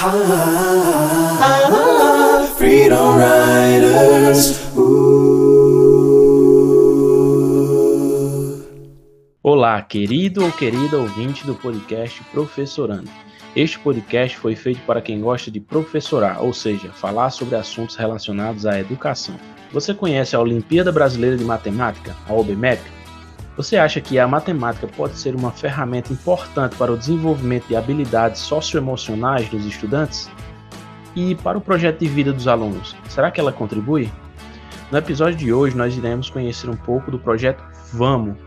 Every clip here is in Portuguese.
Freedom Riders. Olá, querido ou querida ouvinte do podcast Professorando. Este podcast foi feito para quem gosta de professorar, ou seja, falar sobre assuntos relacionados à educação. Você conhece a Olimpíada Brasileira de Matemática, a OBMEP? Você acha que a matemática pode ser uma ferramenta importante para o desenvolvimento de habilidades socioemocionais dos estudantes? E para o projeto de vida dos alunos, será que ela contribui? No episódio de hoje, nós iremos conhecer um pouco do projeto Vamos,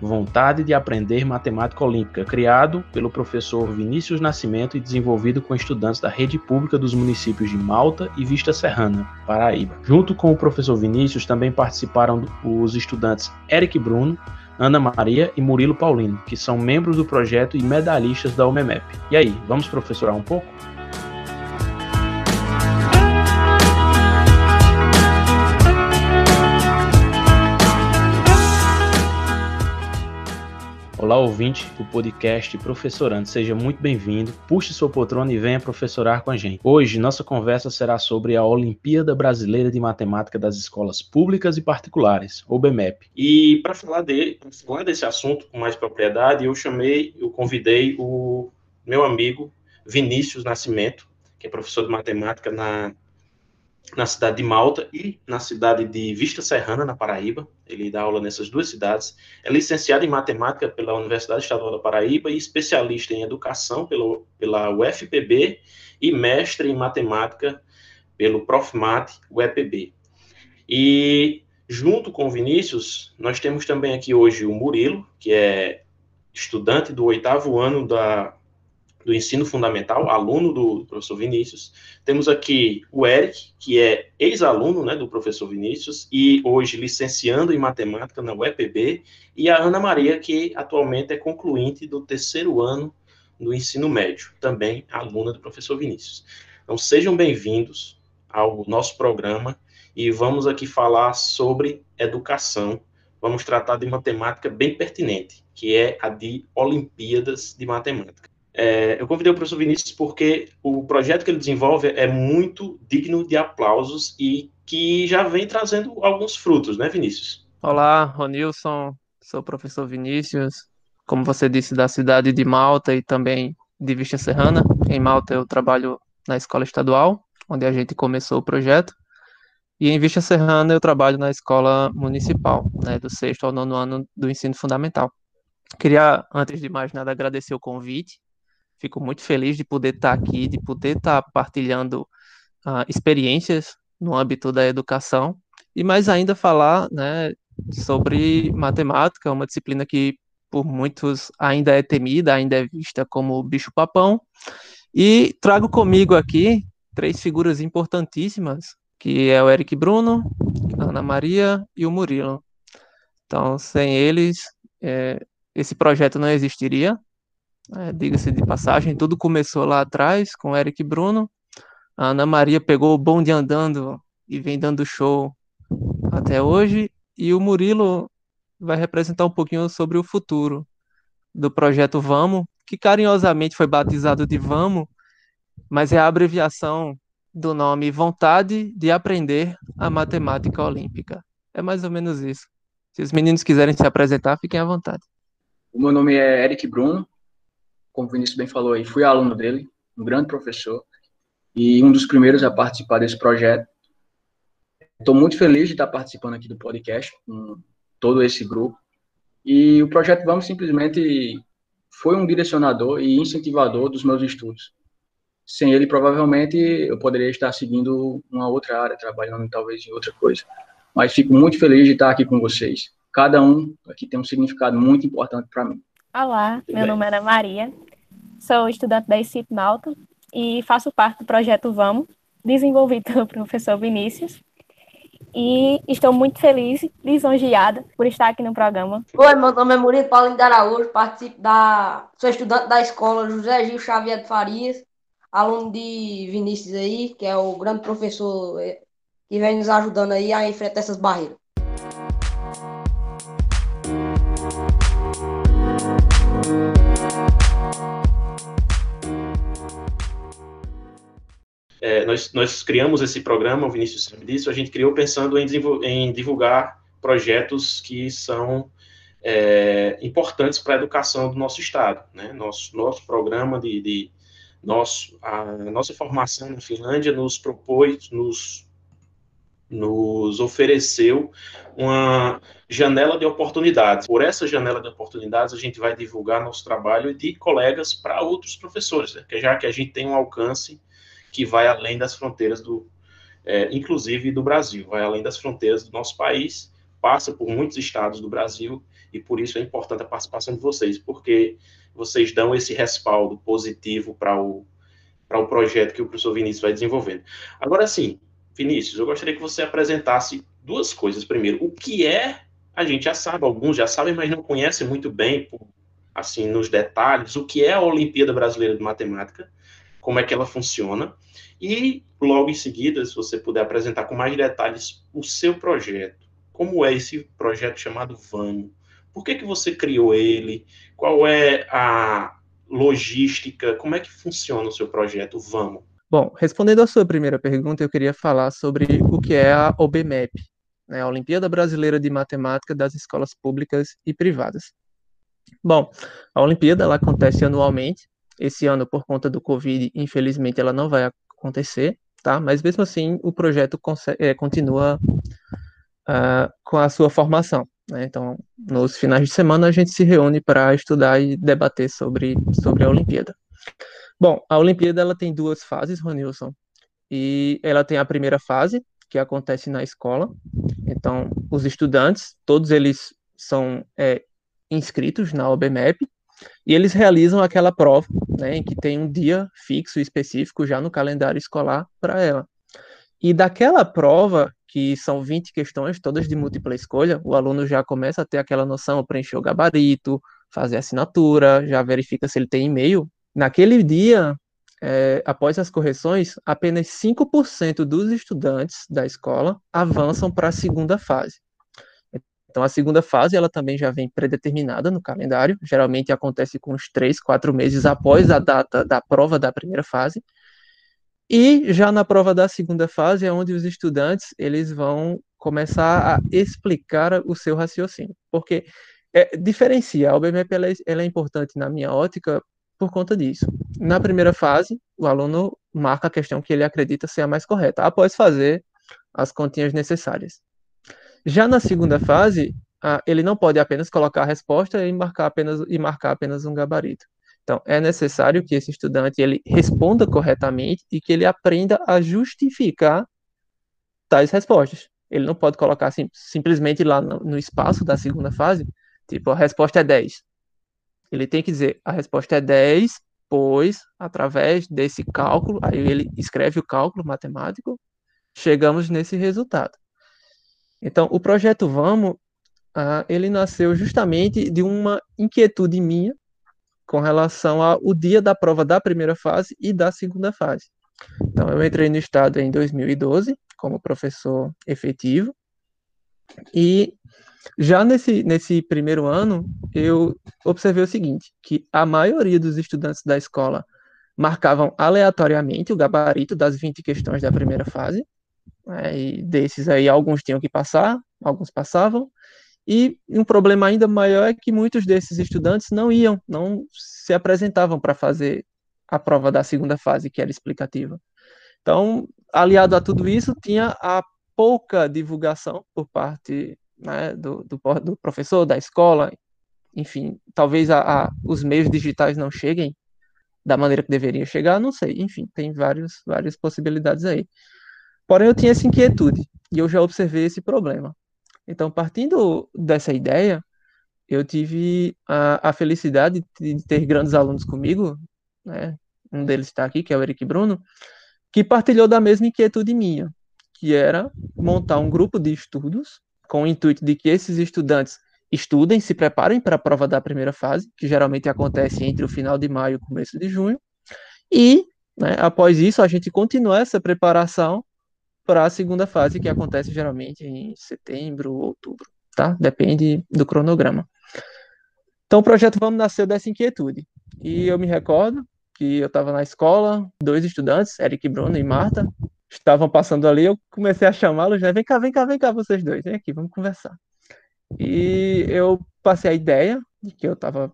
Vontade de Aprender Matemática Olímpica, criado pelo professor Vinícius Nascimento e desenvolvido com estudantes da rede pública dos municípios de Malta e Vista Serrana, Paraíba. Junto com o professor Vinícius, também participaram os estudantes Eric Bruno, Ana Maria e Murilo Paulino, que são membros do projeto e medalhistas da UMEMEP. E aí, vamos professorar um pouco? Olá, ouvinte do podcast Professorando, seja muito bem-vindo. Puxe sua poltrona e venha professorar com a gente. Hoje, nossa conversa será sobre a Olimpíada Brasileira de Matemática das Escolas Públicas e Particulares, ou BMEP. E para falar, de, falar desse assunto com mais propriedade, eu chamei, eu convidei o meu amigo Vinícius Nascimento, que é professor de matemática na na cidade de Malta e na cidade de Vista Serrana, na Paraíba. Ele dá aula nessas duas cidades. É licenciado em matemática pela Universidade Estadual da Paraíba e especialista em educação pelo, pela UFPB e mestre em matemática pelo Profmat UEPB. E junto com o Vinícius, nós temos também aqui hoje o Murilo, que é estudante do oitavo ano da do ensino fundamental, aluno do professor Vinícius. Temos aqui o Eric, que é ex-aluno né, do professor Vinícius e hoje licenciando em matemática na UEPB, e a Ana Maria, que atualmente é concluinte do terceiro ano do ensino médio, também aluna do professor Vinícius. Então, sejam bem-vindos ao nosso programa e vamos aqui falar sobre educação. Vamos tratar de uma temática bem pertinente, que é a de Olimpíadas de Matemática. É, eu convidei o professor Vinícius porque o projeto que ele desenvolve é muito digno de aplausos e que já vem trazendo alguns frutos, né, Vinícius? Olá, Ronilson, sou o professor Vinícius, como você disse, da cidade de Malta e também de Vista Serrana. Em Malta eu trabalho na escola estadual, onde a gente começou o projeto, e em Vista Serrana eu trabalho na escola municipal, né, do sexto ao nono ano do ensino fundamental. Queria, antes de mais nada, agradecer o convite Fico muito feliz de poder estar aqui, de poder estar partilhando uh, experiências no âmbito da educação e mais ainda falar né, sobre matemática, uma disciplina que por muitos ainda é temida, ainda é vista como bicho-papão. E trago comigo aqui três figuras importantíssimas, que é o Eric Bruno, a Ana Maria e o Murilo. Então, sem eles, é, esse projeto não existiria. É, Diga-se de passagem, tudo começou lá atrás com Eric Bruno. A Ana Maria pegou o bonde andando e vem dando show até hoje. E o Murilo vai representar um pouquinho sobre o futuro do projeto Vamos, que carinhosamente foi batizado de Vamos, mas é a abreviação do nome Vontade de Aprender a Matemática Olímpica. É mais ou menos isso. Se os meninos quiserem se apresentar, fiquem à vontade. O meu nome é Eric Bruno, como o Vinícius bem falou aí, fui aluno dele, um grande professor, e um dos primeiros a participar desse projeto. Estou muito feliz de estar participando aqui do podcast com todo esse grupo. E o projeto Vamos simplesmente foi um direcionador e incentivador dos meus estudos. Sem ele, provavelmente, eu poderia estar seguindo uma outra área, trabalhando talvez em outra coisa. Mas fico muito feliz de estar aqui com vocês. Cada um aqui tem um significado muito importante para mim. Olá, meu nome é Ana Maria, sou estudante da ICIP Malta e faço parte do projeto Vamos, desenvolvido pelo professor Vinícius. E estou muito feliz, lisonjeada por estar aqui no programa. Oi, meu nome é Murilo Paulinho de Araújo, participo da. sou estudante da escola José Gil Xavier de Farias, aluno de Vinícius aí, que é o grande professor eh, que vem nos ajudando aí a enfrentar essas barreiras. É, nós, nós criamos esse programa, o Vinícius sabe disso, a gente criou pensando em, em divulgar projetos que são é, importantes para a educação do nosso estado. Né? Nosso, nosso programa de, de nosso, a nossa formação na Finlândia nos propôs, nos, nos ofereceu uma janela de oportunidades. Por essa janela de oportunidades, a gente vai divulgar nosso trabalho de colegas para outros professores, né? já que a gente tem um alcance que vai além das fronteiras do, é, inclusive do Brasil, vai além das fronteiras do nosso país, passa por muitos estados do Brasil e por isso é importante a participação de vocês, porque vocês dão esse respaldo positivo para o, para o projeto que o professor Vinícius vai desenvolvendo. Agora, sim, Vinícius, eu gostaria que você apresentasse duas coisas. Primeiro, o que é, a gente já sabe, alguns já sabem, mas não conhecem muito bem, assim, nos detalhes, o que é a Olimpíada Brasileira de Matemática, como é que ela funciona, e logo em seguida, se você puder apresentar com mais detalhes o seu projeto, como é esse projeto chamado Vamos, por que, que você criou ele? Qual é a logística? Como é que funciona o seu projeto Vamos? Bom, respondendo à sua primeira pergunta, eu queria falar sobre o que é a OBMEP, né, a Olimpíada Brasileira de Matemática das Escolas Públicas e Privadas. Bom, a Olimpíada ela acontece anualmente. Esse ano, por conta do Covid, infelizmente, ela não vai acontecer, tá? Mas mesmo assim, o projeto é, continua uh, com a sua formação. Né? Então, nos finais de semana a gente se reúne para estudar e debater sobre, sobre a Olimpíada. Bom, a Olimpíada ela tem duas fases, Ronilson, e ela tem a primeira fase, que acontece na escola. Então, os estudantes, todos eles são é, inscritos na OBMEP, e eles realizam aquela prova, né, em que tem um dia fixo específico já no calendário escolar para ela. E daquela prova, que são 20 questões, todas de múltipla escolha, o aluno já começa a ter aquela noção, preencher o gabarito, fazer assinatura, já verifica se ele tem e-mail. Naquele dia, é, após as correções, apenas 5% dos estudantes da escola avançam para a segunda fase. Então, a segunda fase, ela também já vem predeterminada no calendário, geralmente acontece com uns 3, 4 meses após a data da prova da primeira fase, e já na prova da segunda fase é onde os estudantes eles vão começar a explicar o seu raciocínio, porque é, diferencia, a OBMEP ela é, ela é importante na minha ótica por conta disso. Na primeira fase, o aluno marca a questão que ele acredita ser a mais correta, após fazer as continhas necessárias. Já na segunda fase, ele não pode apenas colocar a resposta e marcar apenas, e marcar apenas um gabarito. Então, é necessário que esse estudante ele responda corretamente e que ele aprenda a justificar tais respostas. Ele não pode colocar simplesmente lá no, no espaço da segunda fase, tipo, a resposta é 10. Ele tem que dizer, a resposta é 10, pois, através desse cálculo, aí ele escreve o cálculo matemático, chegamos nesse resultado. Então, o projeto Vamos, ah, ele nasceu justamente de uma inquietude minha, com relação ao dia da prova da primeira fase e da segunda fase. Então, eu entrei no estado em 2012 como professor efetivo e já nesse, nesse primeiro ano eu observei o seguinte, que a maioria dos estudantes da escola marcavam aleatoriamente o gabarito das 20 questões da primeira fase, né, e desses aí alguns tinham que passar, alguns passavam, e um problema ainda maior é que muitos desses estudantes não iam, não se apresentavam para fazer a prova da segunda fase, que era explicativa. Então, aliado a tudo isso, tinha a pouca divulgação por parte né, do, do, do, professor, da escola, enfim, talvez a, a, os meios digitais não cheguem da maneira que deveriam chegar, não sei, enfim, tem vários, várias possibilidades aí. Porém, eu tinha essa inquietude e eu já observei esse problema. Então, partindo dessa ideia, eu tive a, a felicidade de ter grandes alunos comigo, né? um deles está aqui, que é o Eric Bruno, que partilhou da mesma inquietude minha, que era montar um grupo de estudos com o intuito de que esses estudantes estudem, se preparem para a prova da primeira fase, que geralmente acontece entre o final de maio e começo de junho, e né, após isso a gente continua essa preparação para a segunda fase, que acontece geralmente em setembro ou outubro, tá? Depende do cronograma. Então, o projeto Vamos nasceu dessa inquietude. E eu me recordo que eu estava na escola, dois estudantes, Eric Bruno e Marta, estavam passando ali, eu comecei a chamá-los, né? Vem cá, vem cá, vem cá, vocês dois, vem aqui, vamos conversar. E eu passei a ideia de que eu estava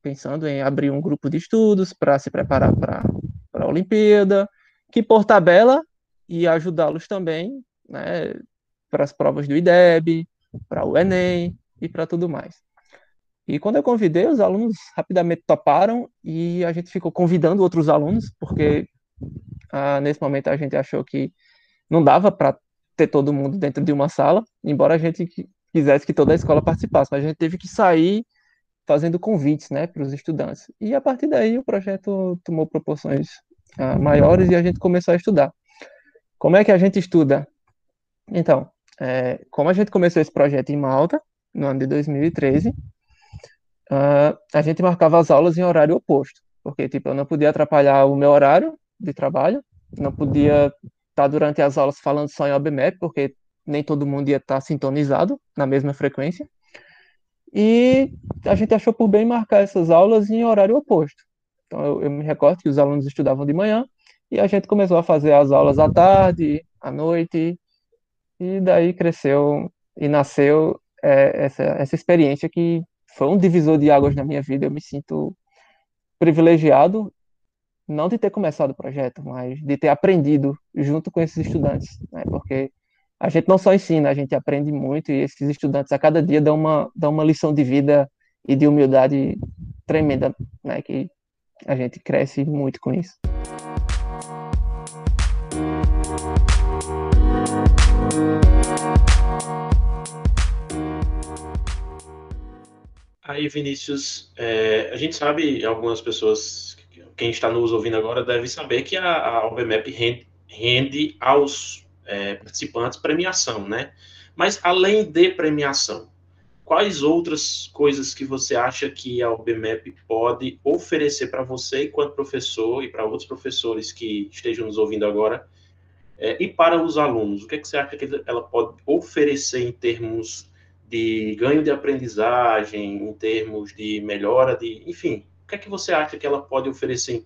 pensando em abrir um grupo de estudos para se preparar para a Olimpíada, que por tabela ia ajudá-los também né, para as provas do IDEB, para o Enem e para tudo mais. E quando eu convidei, os alunos rapidamente toparam e a gente ficou convidando outros alunos, porque ah, nesse momento a gente achou que não dava para ter todo mundo dentro de uma sala, embora a gente quisesse que toda a escola participasse, mas a gente teve que sair fazendo convites né, para os estudantes. E a partir daí o projeto tomou proporções ah, maiores e a gente começou a estudar. Como é que a gente estuda? Então, é, como a gente começou esse projeto em Malta, no ano de 2013, uh, ah, a gente marcava as aulas em horário oposto, porque tipo, eu não podia atrapalhar o meu horário de trabalho, não podia estar durante as aulas falando só em OBMAP, porque nem todo mundo ia estar sintonizado na mesma frequência. E a gente achou por bem marcar essas aulas em horário oposto. Então eu, eu me recordo que os alunos estudavam de manhã e a gente começou a fazer as aulas à tarde, à noite, e daí cresceu e nasceu é, essa, essa experiência que foi um divisor de águas na minha vida. Eu me sinto privilegiado, não de ter começado o projeto, mas de ter aprendido junto com esses estudantes, né? porque a gente não só ensina, a gente aprende muito, e esses estudantes a cada dia dão uma, dão uma lição de vida e de humildade tremenda, né? que a gente cresce muito com isso. Aí, Vinícius, é, a gente sabe, algumas pessoas, quem está nos ouvindo agora deve saber que a, a rende, rende aos é, participantes premiação, né? Mas além de premiação, quais outras coisas que você acha que a OBMAP pode oferecer para você enquanto professor e para outros professores que estejam nos ouvindo agora é, e para os alunos? O que, é que você acha que ela pode oferecer em termos de ganho de aprendizagem, em termos de melhora de, enfim, o que é que você acha que ela pode oferecer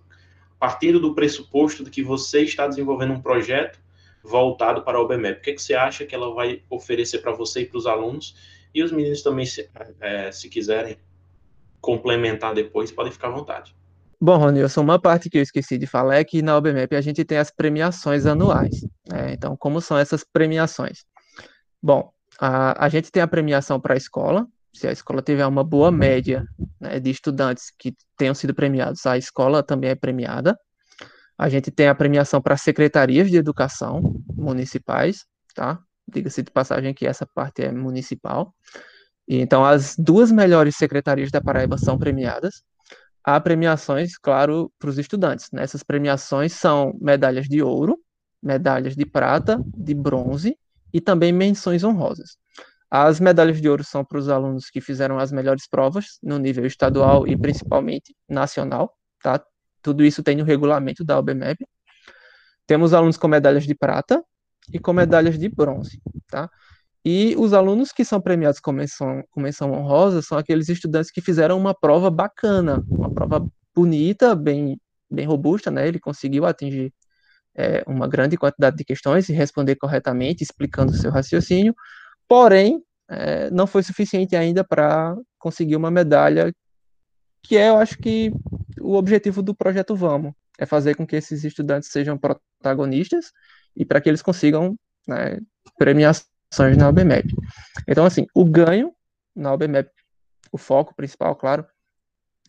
partindo do pressuposto de que você está desenvolvendo um projeto voltado para o OBMEP? O que, é que você acha que ela vai oferecer para você e para os alunos? E os meninos também, se, é, se quiserem complementar depois, podem ficar à vontade. Bom, Ronilson, uma parte que eu esqueci de falar é que na OBMEP a gente tem as premiações anuais. Né? Então, como são essas premiações? Bom, a, a gente tem a premiação para a escola, se a escola tiver uma boa média né, de estudantes que tenham sido premiados, a escola também é premiada. A gente tem a premiação para secretarias de educação municipais, tá? Diga-se de passagem que essa parte é municipal. E, então, as duas melhores secretarias da Paraíba são premiadas. Há premiações, claro, para os estudantes. Né? Essas premiações são medalhas de ouro, medalhas de prata, de bronze e também menções honrosas. As medalhas de ouro são para os alunos que fizeram as melhores provas no nível estadual e principalmente nacional, tá? Tudo isso tem no regulamento da OBMEP. Temos alunos com medalhas de prata e com medalhas de bronze, tá? E os alunos que são premiados com menção, com menção honrosa são aqueles estudantes que fizeram uma prova bacana, uma prova bonita, bem, bem robusta, né? Ele conseguiu atingir é, uma grande quantidade de questões e responder corretamente, explicando o seu raciocínio, porém, é, não foi suficiente ainda para conseguir uma medalha, que é, eu acho que, o objetivo do projeto Vamos, é fazer com que esses estudantes sejam protagonistas e para que eles consigam né, premiações na OBMEP. Então, assim, o ganho na OBMEP, o foco principal, claro,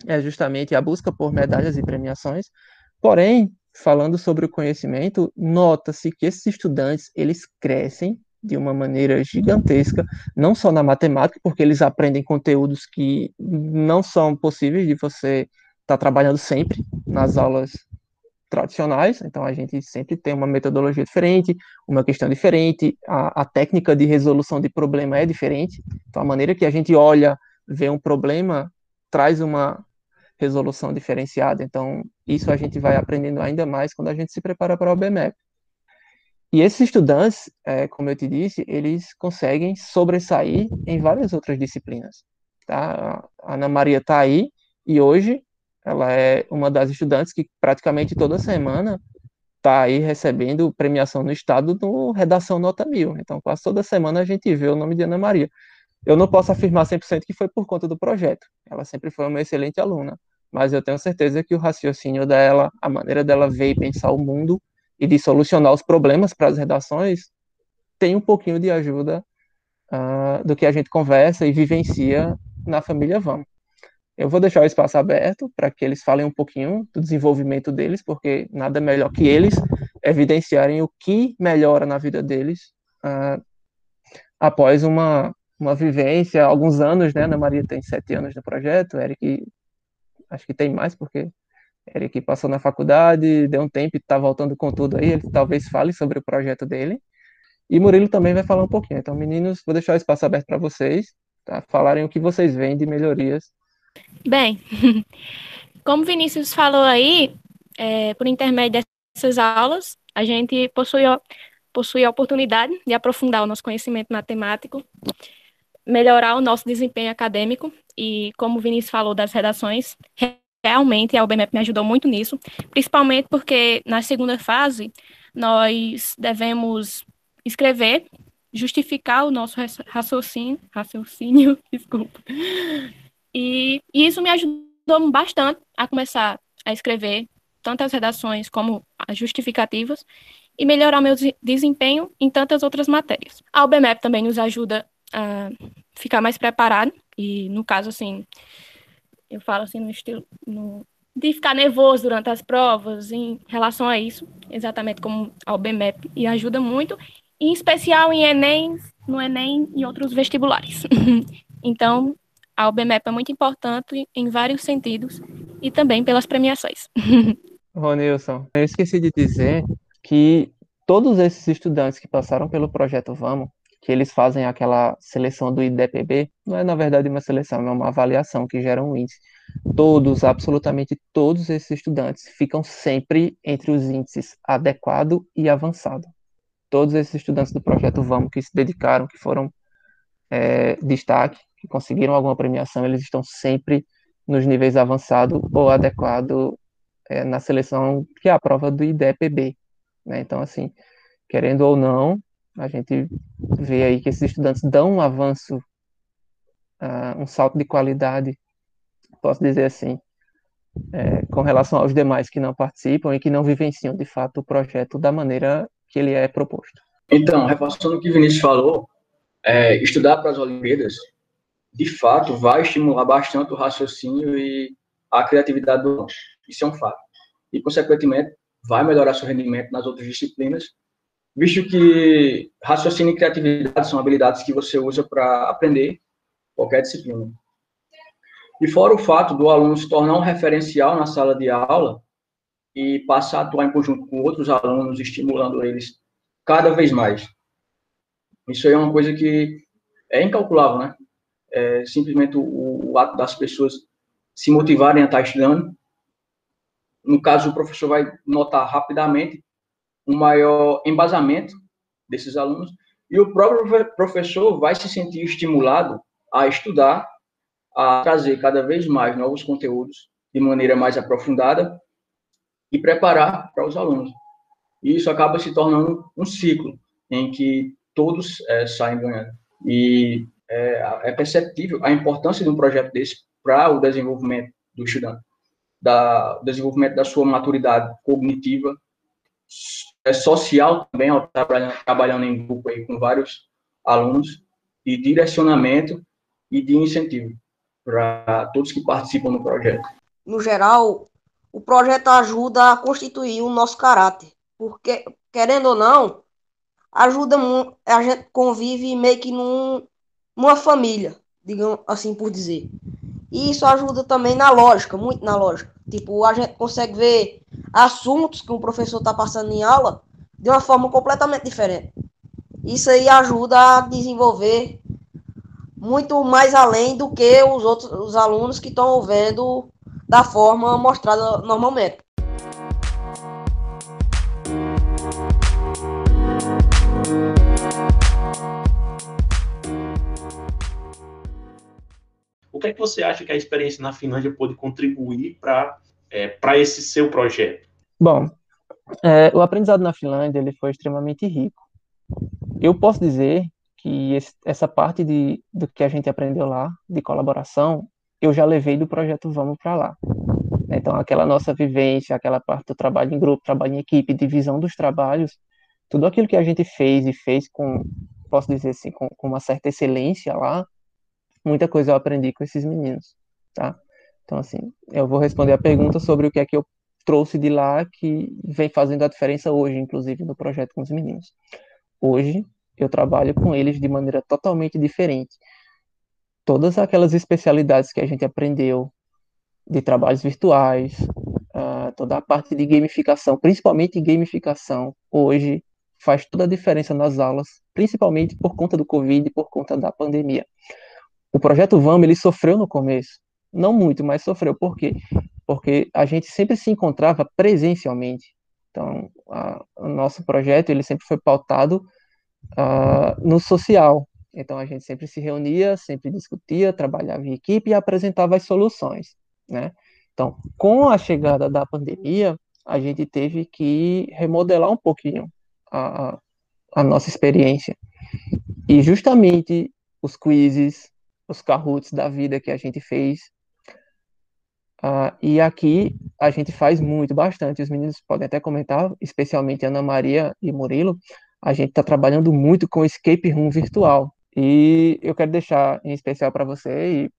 é justamente a busca por medalhas e premiações, porém, falando sobre o conhecimento, nota-se que esses estudantes, eles crescem de uma maneira gigantesca, não só na matemática, porque eles aprendem conteúdos que não são possíveis de você estar tá trabalhando sempre nas aulas tradicionais, então a gente sempre tem uma metodologia diferente, uma questão diferente, a, a técnica de resolução de problema é diferente, então a maneira que a gente olha, vê um problema, traz uma resolução diferenciada. Então, isso a gente vai aprendendo ainda mais quando a gente se prepara para o BMEP. E esses estudantes, é, como eu te disse, eles conseguem sobressair em várias outras disciplinas. Tá? A Ana Maria está aí e hoje ela é uma das estudantes que praticamente toda semana está aí recebendo premiação no estado no Redação Nota Mil. Então, quase toda semana a gente vê o nome de Ana Maria. Eu não posso afirmar 100% que foi por conta do projeto. Ela sempre foi uma excelente aluna, mas eu tenho certeza que o raciocínio dela, a maneira dela ver e pensar o mundo e de solucionar os problemas para as redações, tem um pouquinho de ajuda uh, do que a gente conversa e vivencia na família Vamos. Eu vou deixar o espaço aberto para que eles falem um pouquinho do desenvolvimento deles, porque nada melhor que eles evidenciarem o que melhora na vida deles uh, após uma, uma vivência, alguns anos, né? Ana Maria tem sete anos no projeto, Eric acho que tem mais, porque Eric passou na faculdade, deu um tempo e está voltando com tudo aí, ele talvez fale sobre o projeto dele. E Murilo também vai falar um pouquinho. Então, meninos, vou deixar o espaço aberto para vocês, tá? falarem o que vocês veem de melhorias Bem, como Vinícius falou aí, é, por intermédio dessas aulas, a gente possui, possui a oportunidade de aprofundar o nosso conhecimento matemático, melhorar o nosso desempenho acadêmico e, como o Vinícius falou das redações, realmente a UBMEP me ajudou muito nisso, principalmente porque na segunda fase nós devemos escrever, justificar o nosso raciocínio, raciocínio, desculpa, e, e isso me ajudou bastante a começar a escrever tantas redações como as justificativas e melhorar meu desempenho em tantas outras matérias. A UBMEP também nos ajuda ficar mais preparado e, no caso, assim, eu falo assim no estilo no, de ficar nervoso durante as provas em relação a isso, exatamente como a UBMEP, e ajuda muito, em especial em Enem, no Enem e outros vestibulares. então, a UBMEP é muito importante em vários sentidos e também pelas premiações. Ronilson, eu esqueci de dizer que todos esses estudantes que passaram pelo projeto Vamos, que eles fazem aquela seleção do IDPB, não é na verdade uma seleção, é uma avaliação que gera um índice. Todos, absolutamente todos esses estudantes ficam sempre entre os índices adequado e avançado. Todos esses estudantes do projeto Vamos que se dedicaram, que foram é, destaque, que conseguiram alguma premiação, eles estão sempre nos níveis avançado ou adequado é, na seleção que é a prova do IDEPB. Né? Então, assim, querendo ou não, a gente vê aí que esses estudantes dão um avanço, uh, um salto de qualidade, posso dizer assim, é, com relação aos demais que não participam e que não vivenciam de fato o projeto da maneira que ele é proposto. Então, reforçando o que o Vinícius falou, é, estudar para as Olimpíadas de fato, vai estimular bastante o raciocínio e a criatividade do aluno. Isso é um fato. E, consequentemente, vai melhorar seu rendimento nas outras disciplinas, visto que raciocínio e criatividade são habilidades que você usa para aprender qualquer disciplina. E fora o fato do aluno se tornar um referencial na sala de aula e passar a atuar em conjunto com outros alunos, estimulando eles cada vez mais. Isso aí é uma coisa que é incalculável, né? é, simplesmente o, o, ato das pessoas se motivarem a estar estudando. No caso, o professor vai notar rapidamente um maior embasamento desses alunos e o próprio professor vai se sentir estimulado a estudar, a trazer cada vez mais novos conteúdos de maneira mais aprofundada e preparar para os alunos. E isso acaba se tornando um ciclo em que todos é, saem ganhando. E é, é perceptível a importância de um projeto desse para o desenvolvimento do estudante, da, desenvolvimento da sua maturidade cognitiva, é social também, ao trabalhando, trabalhando em grupo aí com vários alunos, de direcionamento e de incentivo para todos que participam do projeto. No geral, o projeto ajuda a constituir o nosso caráter, porque, querendo ou não, ajuda a gente convive meio que num, uma família, digamos assim por dizer. E isso ajuda também na lógica, muito na lógica. Tipo, a gente consegue ver assuntos que o professor está passando em aula de uma forma completamente diferente. Isso aí ajuda a desenvolver muito mais além do que os outros os alunos que estão vendo da forma mostrada normalmente. Que é que você acha que a experiência na Finlândia pode contribuir para é, para esse seu projeto? Bom, é, o aprendizado na Finlândia ele foi extremamente rico. Eu posso dizer que esse, essa parte de, do que a gente aprendeu lá, de colaboração, eu já levei do projeto Vamos para lá. Então, aquela nossa vivência, aquela parte do trabalho em grupo, trabalho em equipe, divisão dos trabalhos, tudo aquilo que a gente fez e fez com, posso dizer assim, com, com uma certa excelência lá, muita coisa eu aprendi com esses meninos, tá? Então, assim, eu vou responder a pergunta sobre o que é que eu trouxe de lá que vem fazendo a diferença hoje, inclusive, no projeto com os meninos. Hoje, eu trabalho com eles de maneira totalmente diferente. Todas aquelas especialidades que a gente aprendeu de trabalhos virtuais, uh, toda a parte de gamificação, principalmente gamificação, hoje faz toda a diferença nas aulas, principalmente por conta do Covid e por conta da pandemia. O projeto VAM, ele sofreu no começo, não muito, mas sofreu. Por quê? Porque a gente sempre se encontrava presencialmente. Então, a, o nosso projeto, ele sempre foi pautado no social. Então, a gente sempre se reunia, sempre discutia, trabalhava em equipe e apresentava as soluções, né? Então, com a chegada da pandemia, a gente teve que remodelar um pouquinho a, a nossa experiência. E justamente os quizzes, os Kahoots da vida que a gente fez. Uh, e aqui a gente faz muito, bastante. Os meninos podem até comentar, especialmente Ana Maria e Murilo. A gente está trabalhando muito com escape room virtual. E eu quero deixar em especial para você e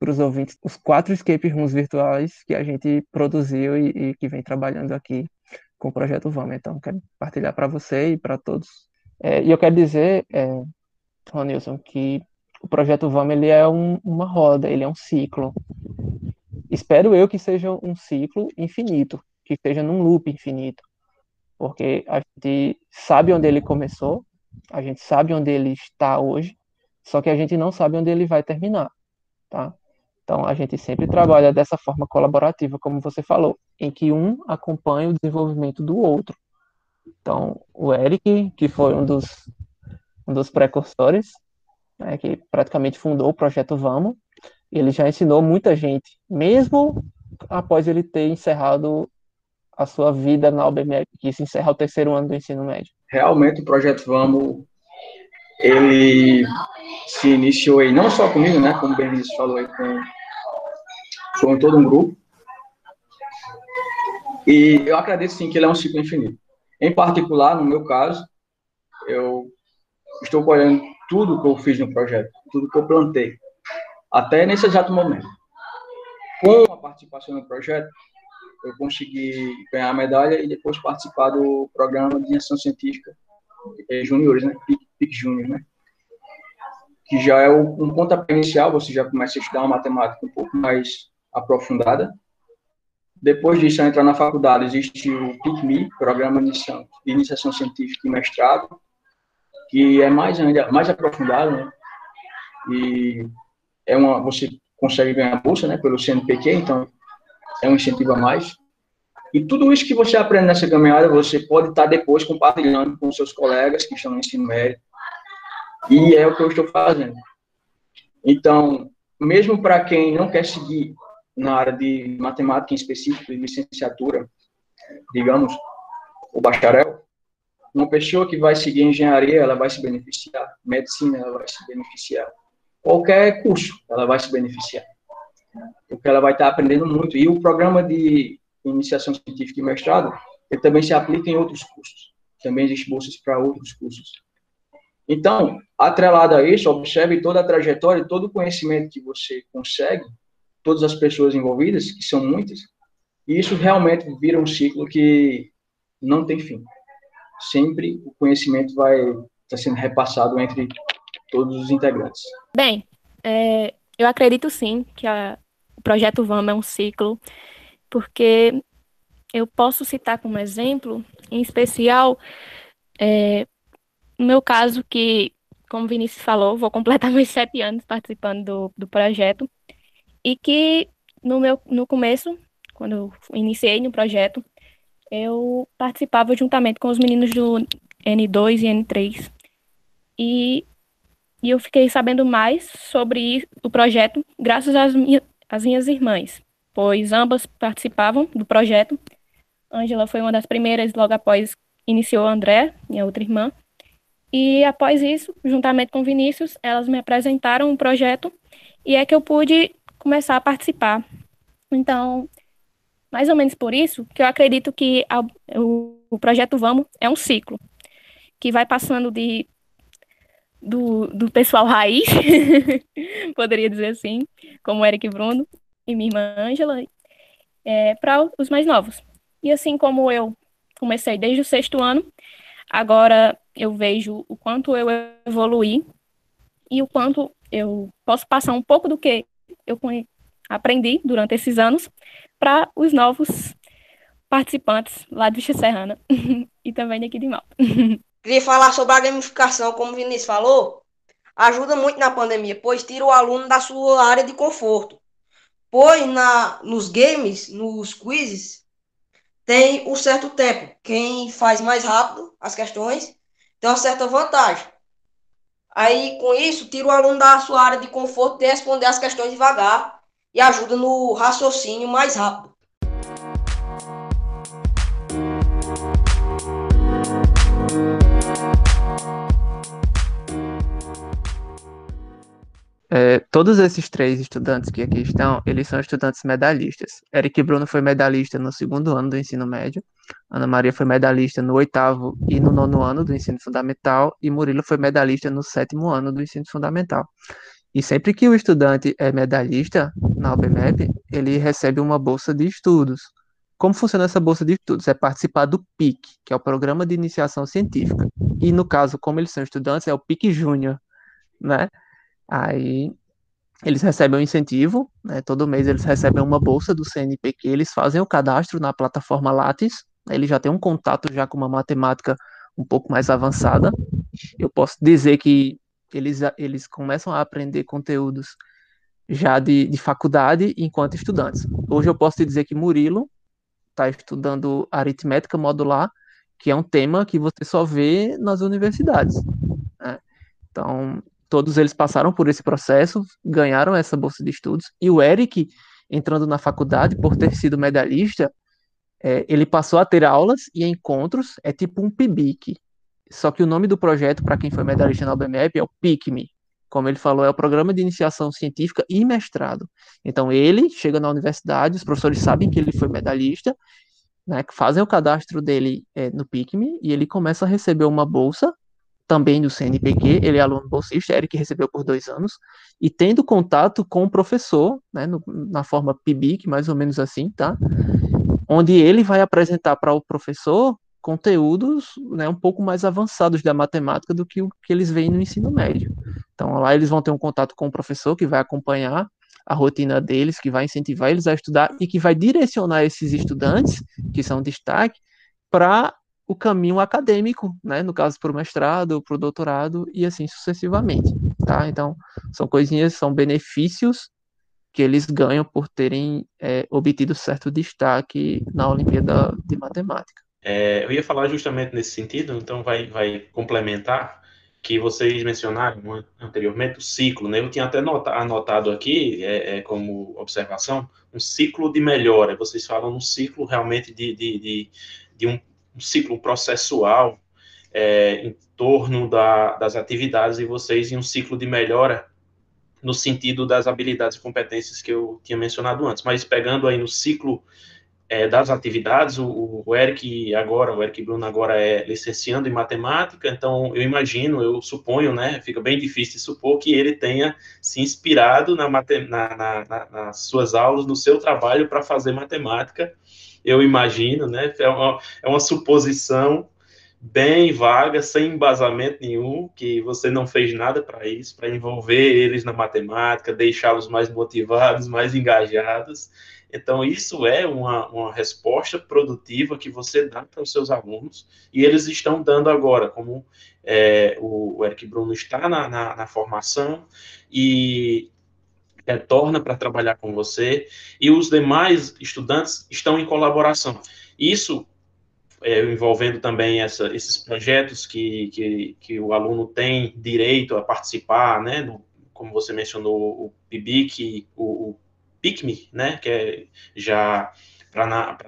para os ouvintes os quatro escape rooms virtuais que a gente produziu e, e que vem trabalhando aqui com o projeto Vamos. Então, quero partilhar para você e para todos. É, e eu quero dizer, é, Ronilson, que o projeto Vamos ele é um, uma roda, ele é um ciclo. Espero eu que seja um ciclo infinito, que esteja num loop infinito, porque a gente sabe onde ele começou, a gente sabe onde ele está hoje, só que a gente não sabe onde ele vai terminar, tá? Então, a gente sempre trabalha dessa forma colaborativa, como você falou, em que um acompanha o desenvolvimento do outro. Então, o Eric, que foi um dos, um dos precursores, né, que praticamente fundou o projeto Vamos, ele já ensinou muita gente, mesmo após ele ter encerrado a sua vida na UBMEC, que se encerra o terceiro ano do ensino médio. Realmente, o projeto Vamos, ele se iniciou aí, não só comigo, né, como o Benício falou aí, com, com todo um grupo. E eu acredito sim que ele é um ciclo infinito. Em particular, no meu caso, eu estou colhendo tudo que eu fiz no projeto, tudo que eu plantei, até nesse exato momento. Com a participação no projeto, eu consegui ganhar a medalha e depois participar do programa de ação científica é, juniores, né? PIC, PIC Júnior, né? que já é um pontapé inicial, você já começa a estudar uma matemática um pouco mais aprofundada. Depois disso, entrar na faculdade, existe o PICMI, Programa de Iniciação Científica e Mestrado, que é mais ainda mais aprofundado, né? E é uma você consegue ganhar bolsa, né, pelo CNPq, então é um incentivo a mais. E tudo isso que você aprende nessa caminhada, você pode estar depois compartilhando com seus colegas que estão no ensino médio, e é o que eu estou fazendo. Então, mesmo para quem não quer seguir na área de matemática em específico, de licenciatura, digamos, o bacharel, uma pessoa que vai seguir engenharia, ela vai se beneficiar, medicina, ela vai se beneficiar, qualquer curso, ela vai se beneficiar, porque ela vai estar aprendendo muito. E o programa de iniciação científica e mestrado, ele também se aplica em outros cursos. Também existem bolsas para outros cursos. Então, atrelado a isso, observe toda a trajetória, todo o conhecimento que você consegue, todas as pessoas envolvidas, que são muitas, e isso realmente vira um ciclo que não tem fim. Sempre o conhecimento vai estar tá sendo repassado entre todos os integrantes. Bem, é, eu acredito sim que a, o projeto VAM é um ciclo, porque eu posso citar como exemplo, em especial, é, no meu caso, que, como o Vinícius falou, vou completar meus sete anos participando do, do projeto, e que no, meu, no começo, quando eu iniciei no projeto, eu participava juntamente com os meninos do N2 e N3, e, e eu fiquei sabendo mais sobre o projeto graças às, minha, às minhas irmãs, pois ambas participavam do projeto. Ângela foi uma das primeiras, logo após iniciou a André, minha outra irmã. E após isso, juntamente com Vinícius, elas me apresentaram um projeto e é que eu pude começar a participar. Então, mais ou menos por isso que eu acredito que a, o, o projeto Vamos é um ciclo que vai passando de do, do pessoal raiz, poderia dizer assim, como Eric Bruno e minha irmã Ângela, é, para os mais novos. E assim como eu comecei desde o sexto ano, agora eu vejo o quanto eu evoluí e o quanto eu posso passar um pouco do que eu aprendi durante esses anos para os novos participantes lá do Vixe Serrana e também daqui de Malta. Queria falar sobre a gamificação, como o Vinícius falou, ajuda muito na pandemia, pois tira o aluno da sua área de conforto. Pois na, nos games, nos quizzes, tem um certo tempo. Quem faz mais rápido as questões tem uma certa vantagem. Aí, com isso, tira o aluno da sua área de conforto de responder as questões devagar e ajuda no raciocínio mais rápido. É, todos esses três estudantes que aqui estão, eles são estudantes medalhistas. Eric Bruno foi medalhista no segundo ano do ensino médio, Ana Maria foi medalhista no oitavo e no nono ano do ensino fundamental, e Murilo foi medalhista no sétimo ano do ensino fundamental. E sempre que o estudante é medalhista na UBMEP, ele recebe uma bolsa de estudos. Como funciona essa bolsa de estudos? É participar do PIC, que é o Programa de Iniciação Científica. E no caso, como eles são estudantes, é o PIC Júnior, né? Aí eles recebem um incentivo, né? Todo mês eles recebem uma bolsa do CNPq, eles fazem o cadastro na plataforma Lattes, ele já tem um contato já com uma matemática um pouco mais avançada. Eu posso dizer que eles, eles começam a aprender conteúdos já de, de faculdade enquanto estudantes. Hoje eu posso te dizer que Murilo está estudando aritmética modular, que é um tema que você só vê nas universidades. Né? Então, todos eles passaram por esse processo, ganharam essa bolsa de estudos, e o Eric, entrando na faculdade, por ter sido medalhista, é, ele passou a ter aulas e encontros, é tipo um PIBIC. Só que o nome do projeto, para quem foi medalhista na UBMEP, é o PICME. Como ele falou, é o Programa de Iniciação Científica e Mestrado. Então, ele chega na universidade, os professores sabem que ele foi medalhista, né, fazem o cadastro dele é, no PICME, e ele começa a receber uma bolsa também do CNPq, ele é aluno bolsista, Eric recebeu por dois anos, e tendo contato com o professor, né, no, na forma PIBIC, mais ou menos assim, tá? Onde ele vai apresentar para o professor conteúdos né, um pouco mais avançados da matemática do que o que eles veem no ensino médio. Então lá eles vão ter um contato com o professor que vai acompanhar a rotina deles, que vai incentivar eles a estudar e que vai direcionar esses estudantes, que são destaque, para o caminho acadêmico, né? No caso, para o mestrado, para o doutorado e assim sucessivamente, tá? Então, são coisinhas, são benefícios que eles ganham por terem é, obtido certo destaque na Olimpíada de Matemática. É, eu ia falar justamente nesse sentido, então vai, vai complementar que vocês mencionaram anteriormente o ciclo, né? Eu tinha até nota, anotado aqui, é, é, como observação, um ciclo de melhora. Vocês falam um ciclo realmente de, de, de, de um um ciclo processual é, em torno da, das atividades e vocês em um ciclo de melhora no sentido das habilidades e competências que eu tinha mencionado antes. Mas pegando aí no ciclo é, das atividades, o, o, Eric agora, o Eric Bruno agora é licenciando em matemática, então eu imagino, eu suponho, né, fica bem difícil de supor que ele tenha se inspirado na, na, na, nas suas aulas, no seu trabalho para fazer matemática, eu imagino, né? É uma, é uma suposição bem vaga, sem embasamento nenhum, que você não fez nada para isso, para envolver eles na matemática, deixá-los mais motivados, mais engajados. Então, isso é uma, uma resposta produtiva que você dá para os seus alunos, e eles estão dando agora, como é, o, Eric Bruno está na, na, na formação, e retorna para trabalhar com você e os demais estudantes estão em colaboração. Isso é, envolvendo também essa, esses projetos que, que, que, o aluno tem direito a participar, né, no, como você mencionou, o PIBIC, o, o PICME, né, que é já para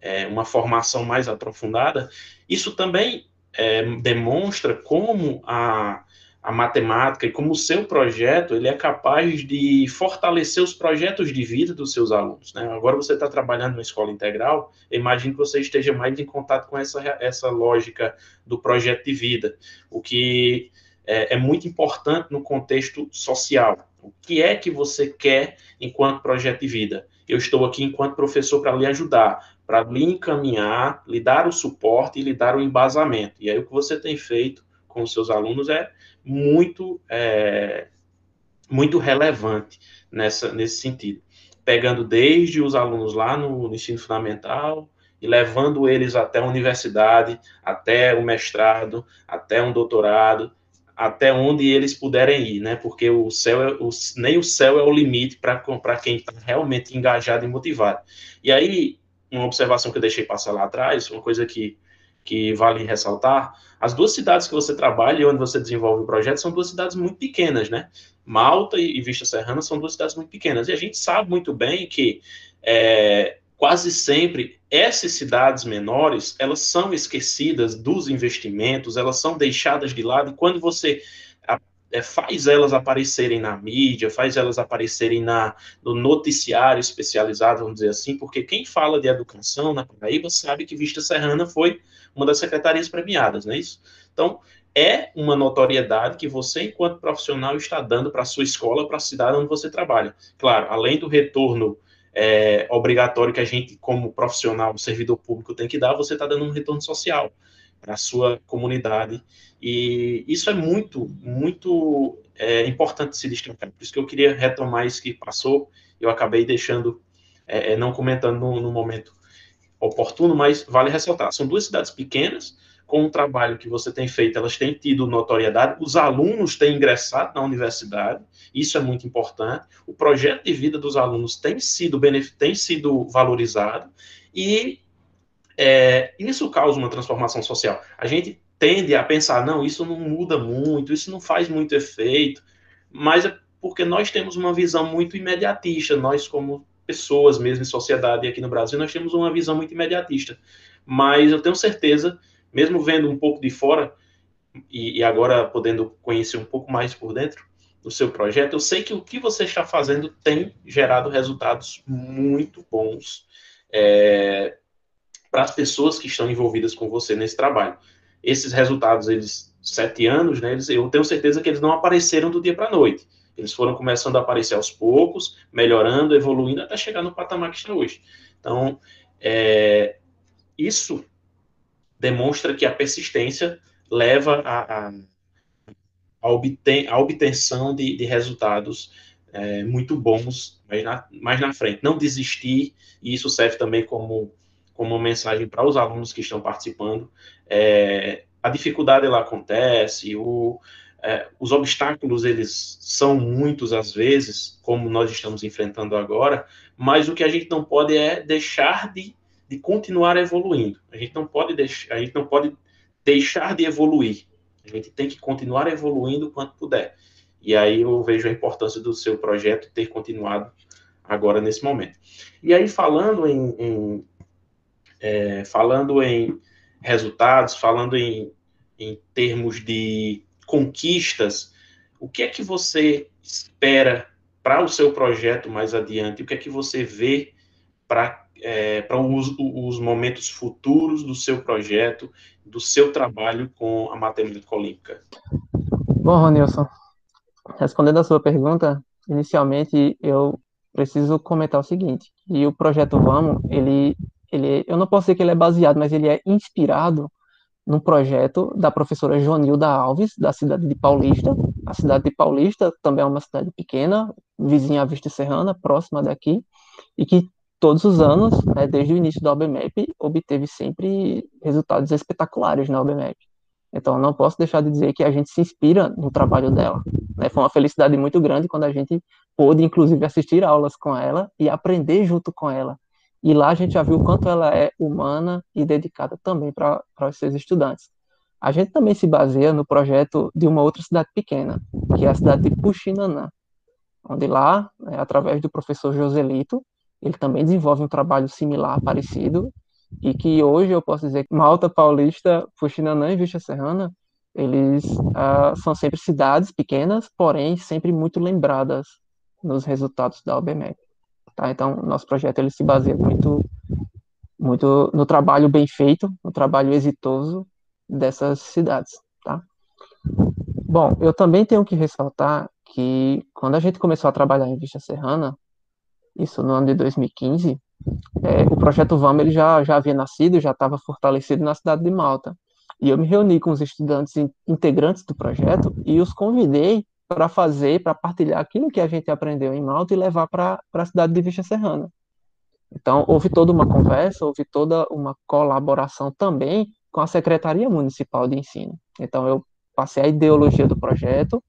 é, uma formação mais aprofundada, isso também é, demonstra como a, a matemática e como o seu projeto ele é capaz de fortalecer os projetos de vida dos seus alunos. Né? Agora você está trabalhando na escola integral, imagino que você esteja mais em contato com essa, essa lógica do projeto de vida, o que é, é muito importante no contexto social. O que é que você quer enquanto projeto de vida? Eu estou aqui enquanto professor para lhe ajudar, para lhe encaminhar, lhe dar o suporte e lhe dar o embasamento. E aí o que você tem feito com os seus alunos é muito, é, muito relevante nessa, nesse sentido. Pegando desde os alunos lá no, no ensino fundamental e levando eles até a universidade, até o mestrado, até um doutorado, até onde eles puderem ir, né? Porque o céu é, o, nem o céu é o limite para quem está realmente engajado e motivado. E aí, uma observação que eu deixei passar lá atrás, uma coisa que, que vale ressaltar, as duas cidades que você trabalha e onde você desenvolve o projeto são duas cidades muito pequenas, né? Malta e Vista Serrana são duas cidades muito pequenas. E a gente sabe muito bem que é, quase sempre essas cidades menores, elas são esquecidas dos investimentos, elas são deixadas de lado, e quando você é, faz elas aparecerem na mídia, faz elas aparecerem na, no noticiário especializado, vamos dizer assim, porque quem fala de educação na Paraíba sabe que Vista Serrana foi uma das secretarias premiadas, não é isso? Então, é uma notoriedade que você, enquanto profissional, está dando para a sua escola, para a cidade onde você trabalha. Claro, além do retorno é, obrigatório que a gente, como profissional, servidor público, tem que dar, você está dando um retorno social para a sua comunidade. E isso é muito, muito é, importante se destacar. Por isso que eu queria retomar isso que passou, eu acabei deixando, é, é não comentando no, no momento oportuno, mas vale ressaltar. São duas cidades pequenas, com o trabalho que você tem feito, elas têm tido notoriedade, os alunos têm ingressado na universidade, isso é muito importante, o projeto de vida dos alunos tem sido, tem sido valorizado, e é, isso causa uma transformação social. A gente tende a pensar, não, isso não muda muito, isso não faz muito efeito, mas é porque nós temos uma visão muito imediatista, nós como pessoas mesmo em sociedade aqui no Brasil, nós temos uma visão muito imediatista. Mas eu tenho certeza mesmo vendo um pouco de fora e, e, agora podendo conhecer um pouco mais por dentro do seu projeto, eu sei que o que você está fazendo tem gerado resultados muito bons é, para as pessoas que estão envolvidas com você nesse trabalho. Esses resultados, eles sete anos, né? Eles, eu tenho certeza que eles não apareceram do dia para a noite. Eles foram começando a aparecer aos poucos, melhorando, evoluindo até chegar no patamar que está hoje. Então, é, isso demonstra que a persistência leva a, a, a, obten, a obtenção de, de resultados é, muito bons mais na, mais na frente. Não desistir, e isso serve também como, como uma mensagem para os alunos que estão participando. É, a dificuldade ela acontece, o, é, os obstáculos eles são muitos às vezes, como nós estamos enfrentando agora, mas o que a gente não pode é deixar de de continuar evoluindo. A gente não pode deixar, a gente não pode deixar de evoluir. A gente tem que continuar evoluindo quanto puder. E aí eu vejo a importância do seu projeto ter continuado agora nesse momento. E aí falando em, em é, falando em resultados, falando em, em termos de conquistas, o que é que você espera para o seu projeto mais adiante? O que é que você vê para é, para os, os, momentos futuros do seu projeto, do seu trabalho com a matemática olímpica? Bom, Ronilson, respondendo a sua pergunta, inicialmente eu preciso comentar o seguinte, e o projeto Vamos, ele, ele, eu não posso dizer que ele é baseado, mas ele é inspirado num projeto da professora Jonilda Alves, da cidade de Paulista. A cidade de Paulista também é uma cidade pequena, vizinha à Vista Serrana, próxima daqui, e que todos os anos, né, desde o início da OBMAP, obteve sempre resultados espetaculares na OBMAP. Então, não posso deixar de dizer que a gente se inspira no trabalho dela. Né? Foi uma felicidade muito grande quando a gente pôde, inclusive, assistir aulas com ela e aprender junto com ela. E lá a gente já viu o quanto ela é humana e dedicada também para os seus estudantes. A gente também se baseia no projeto de uma outra cidade pequena, que é a cidade de Puxinanã. onde lá, né, através do professor Joselito, ele também desenvolve um trabalho similar, parecido, e que hoje eu posso dizer que Malta Paulista, Fuxinanã e Vista Serrana, eles uh, são sempre cidades pequenas, porém sempre muito lembradas nos resultados da OBMEP. Tá? Então, nosso projeto ele se baseia muito, muito no trabalho bem feito, no trabalho exitoso dessas cidades. Tá? Bom, eu também tenho que ressaltar que quando a gente começou a trabalhar em Vista Serrana, isso no ano de 2015, é, o projeto VAM ele já, já havia nascido, já estava fortalecido na cidade de Malta. E eu me reuni com os estudantes integrantes do projeto e os convidei para fazer, para partilhar aquilo que a gente aprendeu em Malta e levar para a cidade de Vista Serrana. Então, houve toda uma conversa, houve toda uma colaboração também com a Secretaria Municipal de Ensino. Então, eu passei a ideologia do projeto.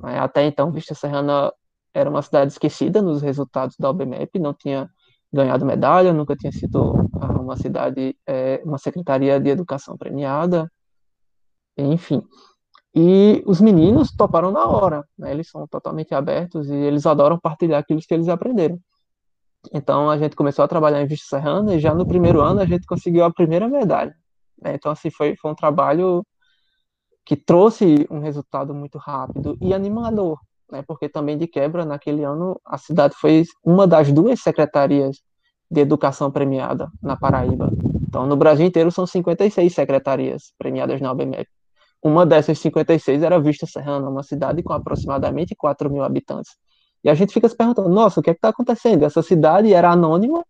Né? Até então, Vista Serrana era uma cidade esquecida nos resultados da OBMEP, não tinha ganhado medalha, nunca tinha sido ah, uma cidade, é, uma secretaria de educação premiada, enfim. E os meninos toparam na hora, né? eles são totalmente abertos e eles adoram partilhar aquilo que eles aprenderam. Então a gente começou a trabalhar em Vista Serrana e já no primeiro ano a gente conseguiu a primeira medalha. Né? Então assim foi, foi um trabalho que trouxe um resultado muito rápido e animador, né, porque também de quebra, naquele ano, a cidade foi uma das duas secretarias de educação premiada na Paraíba. Então, no Brasil inteiro, são 56 secretarias premiadas na UBMEP. Uma dessas 56 era Vista Serrana, uma cidade com aproximadamente 4 mil habitantes. E a gente fica se perguntando, nossa, o que é está acontecendo? Essa cidade era anônima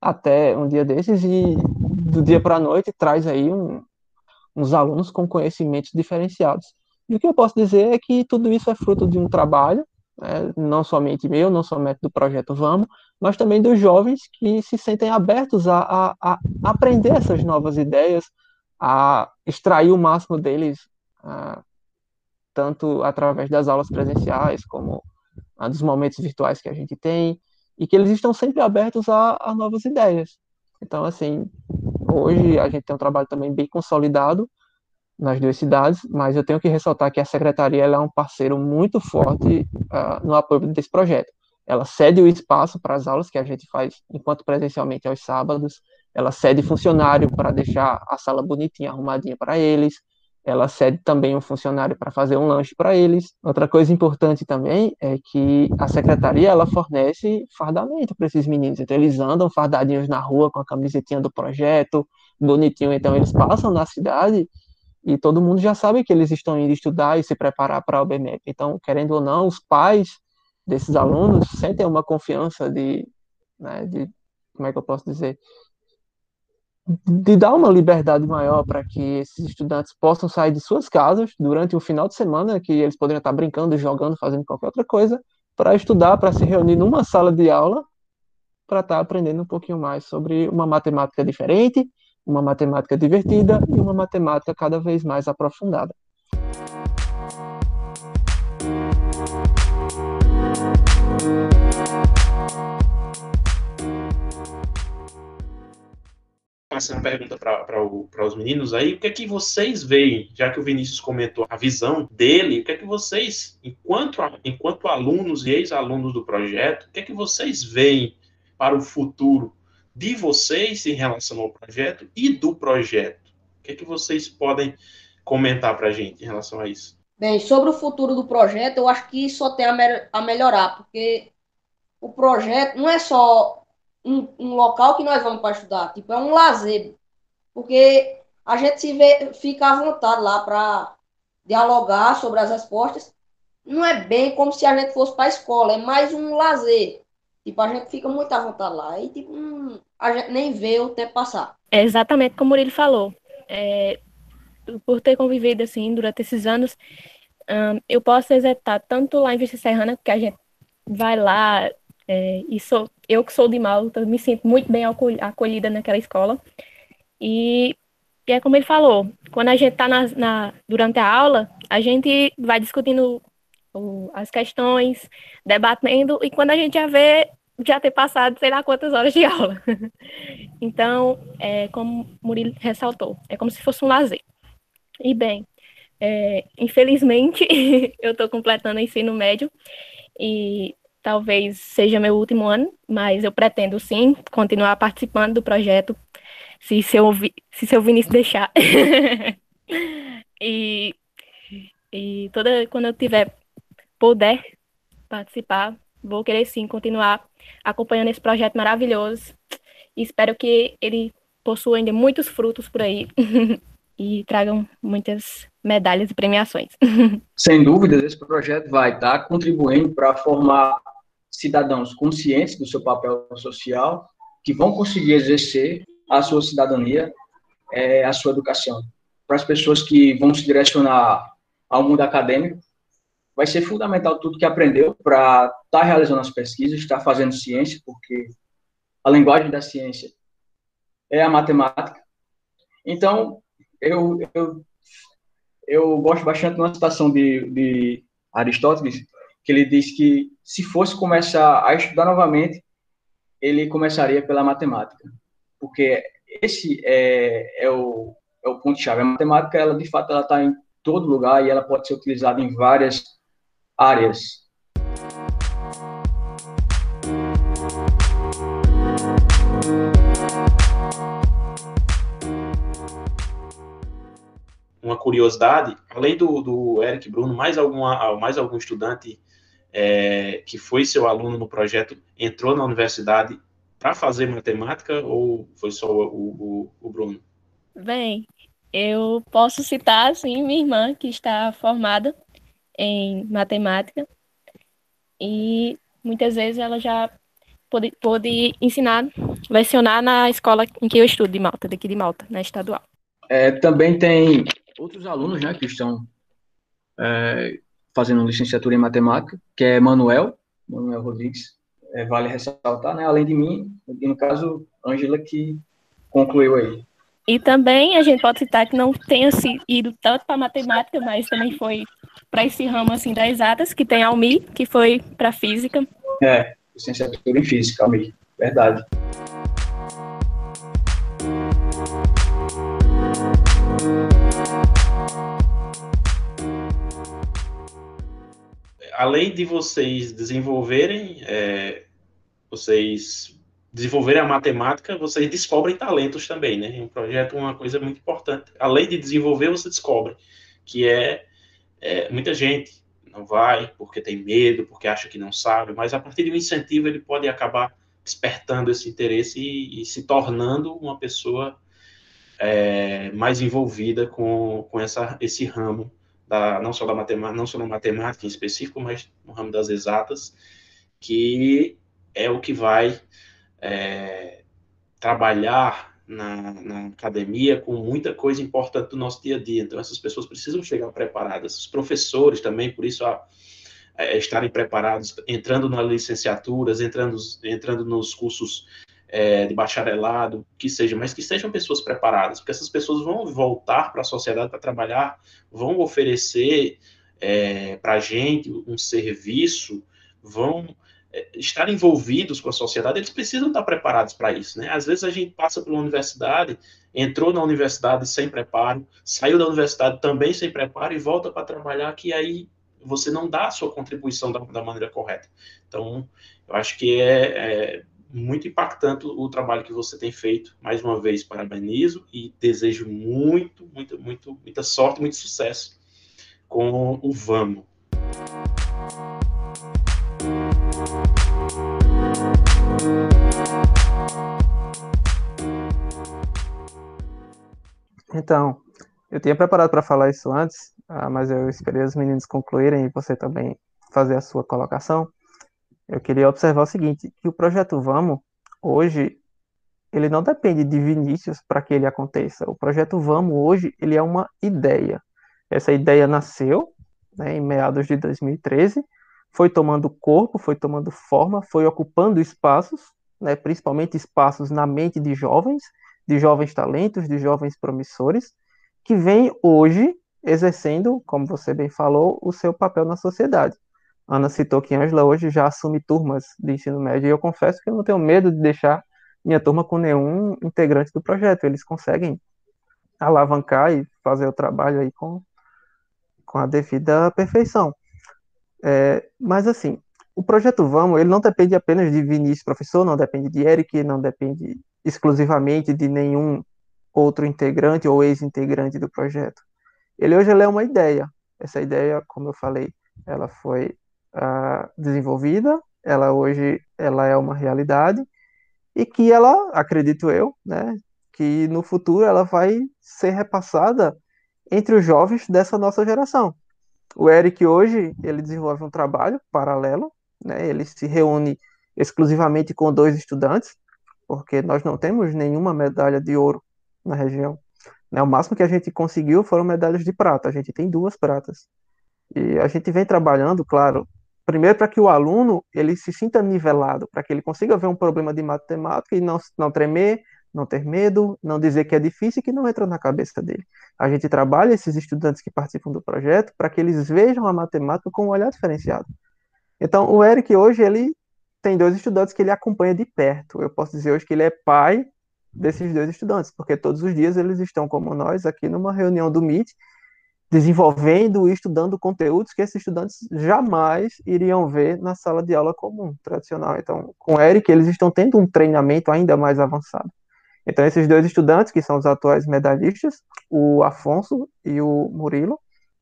até um dia desses e do dia para a noite traz aí um, uns alunos com conhecimentos diferenciados. E o que eu posso dizer é que tudo isso é fruto de um trabalho, né, não somente meu, não somente do projeto Vamos, mas também dos jovens que se sentem abertos a, a, a aprender essas novas ideias, a extrair o máximo deles, tanto através das aulas presenciais como dos momentos virtuais que a gente tem, e que eles estão sempre abertos a, a novas ideias. Então, assim, hoje a gente tem um trabalho também bem consolidado, nas duas cidades, mas eu tenho que ressaltar que a secretaria é um parceiro muito forte uh, no apoio desse projeto. Ela cede o espaço para as aulas que a gente faz enquanto presencialmente aos sábados, ela cede funcionário para deixar a sala bonitinha, arrumadinha para eles, ela cede também um funcionário para fazer um lanche para eles. Outra coisa importante também é que a secretaria ela fornece fardamento para esses meninos. Então eles andam fardadinhos na rua com a camisetinha do projeto, bonitinho. Então eles passam na cidade e todo mundo já sabe que eles estão indo estudar e se preparar para o BMEP. Então, querendo ou não, os pais desses alunos sentem uma confiança de, né, de como é que eu posso dizer, de dar uma liberdade maior para que esses estudantes possam sair de suas casas durante o final de semana, que eles poderiam estar brincando, jogando, fazendo qualquer outra coisa, para estudar, para se reunir numa sala de aula, para estar aprendendo um pouquinho mais sobre uma matemática diferente, uma matemática divertida e uma matemática cada vez mais aprofundada. Essa pergunta para os meninos aí, o que é que vocês veem, já que o Vinícius comentou a visão dele, o que é que vocês, enquanto, enquanto alunos e ex-alunos do projeto, o que é que vocês veem para o futuro de vocês em relação ao projeto e do projeto. O que é que vocês podem comentar para a gente em relação a isso? Bem, sobre o futuro do projeto, eu acho que só tem a, me a melhorar, porque o projeto não é só um, um local que nós vamos para estudar, tipo, é um lazer, porque a gente se vê, fica à vontade lá para dialogar sobre as respostas. Não é bem como se a gente fosse para a escola, é mais um lazer. Tipo, a gente fica muito à vontade lá e, tipo, hum, a gente nem vê o tempo passar. É exatamente como ele falou. É, por ter convivido, assim, durante esses anos, eu posso executar tanto lá em Vista Serrana, que a gente vai lá, é, e sou, eu que sou de Malta, me sinto muito bem acolhida naquela escola. E, e é como ele falou, quando a gente está na, na, durante a aula, a gente vai discutindo o, as questões, debatendo, e quando a gente já vê, já ter passado sei lá quantas horas de aula. então, é, como Murilo ressaltou, é como se fosse um lazer. E bem, é, infelizmente, eu estou completando o ensino médio e talvez seja meu último ano, mas eu pretendo sim continuar participando do projeto, se seu, se seu Vinícius deixar. e, e toda quando eu tiver puder participar, vou querer sim continuar acompanhando esse projeto maravilhoso. E espero que ele possua ainda muitos frutos por aí e tragam muitas medalhas e premiações. Sem dúvida, esse projeto vai estar contribuindo para formar cidadãos conscientes do seu papel social, que vão conseguir exercer a sua cidadania, é, a sua educação. Para as pessoas que vão se direcionar ao mundo acadêmico, vai ser fundamental tudo que aprendeu para estar tá realizando as pesquisas, estar tá fazendo ciência, porque a linguagem da ciência é a matemática. Então, eu, eu, eu gosto bastante de uma citação de, de Aristóteles, que ele diz que se fosse começar a estudar novamente, ele começaria pela matemática, porque esse é, é o, é o ponto-chave. A matemática, ela de fato, ela está em todo lugar e ela pode ser utilizada em várias áreas. Uma curiosidade, além do, do Eric Bruno, mais, alguma, mais algum estudante é, que foi seu aluno no projeto entrou na universidade para fazer matemática ou foi só o, o, o Bruno? Bem, eu posso citar, assim, minha irmã, que está formada em matemática e muitas vezes ela já pôde, pôde ensinar, lecionar na escola em que eu estudo de Malta, daqui de Malta, na estadual. É, também tem outros alunos né, que estão é, fazendo licenciatura em matemática, que é Manuel, Manuel Rodrigues, é, vale ressaltar, né, além de mim, e no caso, Ângela, que concluiu aí. E também a gente pode citar que não tenha ido tanto para matemática, mas também foi para esse ramo assim das exatas, que tem a Almi, que foi para física. É, licenciatura em física, Almi, verdade. Além de vocês desenvolverem, é, vocês desenvolverem a matemática, vocês descobrem talentos também, né? Um projeto uma coisa muito importante. Além de desenvolver, você descobre que é é, muita gente não vai porque tem medo, porque acha que não sabe, mas a partir de um incentivo ele pode acabar despertando esse interesse e, e se tornando uma pessoa é, mais envolvida com, com essa, esse ramo, da, não só da matemática, não só na matemática em específico, mas no ramo das exatas, que é o que vai é, trabalhar na, na, academia com muita coisa importante do nosso dia a dia. Então, essas pessoas precisam chegar preparadas. Os professores também, por isso, a, a estarem preparados, entrando nas licenciaturas, entrando, entrando nos cursos é, de bacharelado, que seja, mas que sejam pessoas preparadas, porque essas pessoas vão voltar para a sociedade para trabalhar, vão oferecer é, para a gente um serviço, vão é, estar envolvidos com a sociedade, eles precisam estar preparados para isso, né? Às vezes a gente passa pela universidade, entrou na universidade sem preparo, saiu da universidade também sem preparo e volta para trabalhar, que aí você não dá a sua contribuição da, da maneira correta. Então, eu acho que é, é, muito impactante o trabalho que você tem feito. Mais uma vez, parabenizo e desejo muito, muito, muito, muita sorte, muito sucesso com o Vamos. Então, eu tinha preparado para falar isso antes, ah, mas eu esperei os meninos concluírem e você também fazer a sua colocação. Eu queria observar o seguinte, que o projeto Vamos, hoje, ele não depende de Vinícius para que ele aconteça. O projeto Vamos, hoje, ele é uma ideia. Essa ideia nasceu né, em meados de 2013, foi tomando corpo, foi tomando forma, foi ocupando espaços, né, principalmente espaços na mente de jovens, de jovens talentos, de jovens promissores, que vêm hoje exercendo, como você bem falou, o seu papel na sociedade. Ana citou que Angela hoje já assume turmas de ensino médio, e eu confesso que eu não tenho medo de deixar minha turma com nenhum integrante do projeto. Eles conseguem alavancar e fazer o trabalho aí com, com a devida perfeição. É, mas assim, o projeto Vamos, ele não depende apenas de Vinícius, professor, não depende de Eric, não depende exclusivamente de nenhum outro integrante ou ex-integrante do projeto. Ele hoje ele é uma ideia. Essa ideia, como eu falei, ela foi uh, desenvolvida, ela hoje ela é uma realidade e que ela, acredito eu, né, que no futuro ela vai ser repassada entre os jovens dessa nossa geração. O Eric hoje ele desenvolve um trabalho paralelo, né, ele se reúne exclusivamente com dois estudantes, porque nós não temos nenhuma medalha de ouro na região. Né, o máximo que a gente conseguiu foram medalhas de prata, a gente tem duas pratas. E a gente vem trabalhando, claro, primeiro para que o aluno ele se sinta nivelado, para que ele consiga ver um problema de matemática e não, não tremer, não ter medo, não dizer que é difícil e que não entra na cabeça dele. A gente trabalha esses estudantes que participam do projeto para que eles vejam a matemática com um olhar diferenciado. Então, o Eric hoje ele tem dois estudantes que ele acompanha de perto. Eu posso dizer hoje que ele é pai desses dois estudantes, porque todos os dias eles estão como nós aqui numa reunião do Meet desenvolvendo e estudando conteúdos que esses estudantes jamais iriam ver na sala de aula comum, tradicional. Então, com o Eric, eles estão tendo um treinamento ainda mais avançado. Então, esses dois estudantes, que são os atuais medalhistas, o Afonso e o Murilo,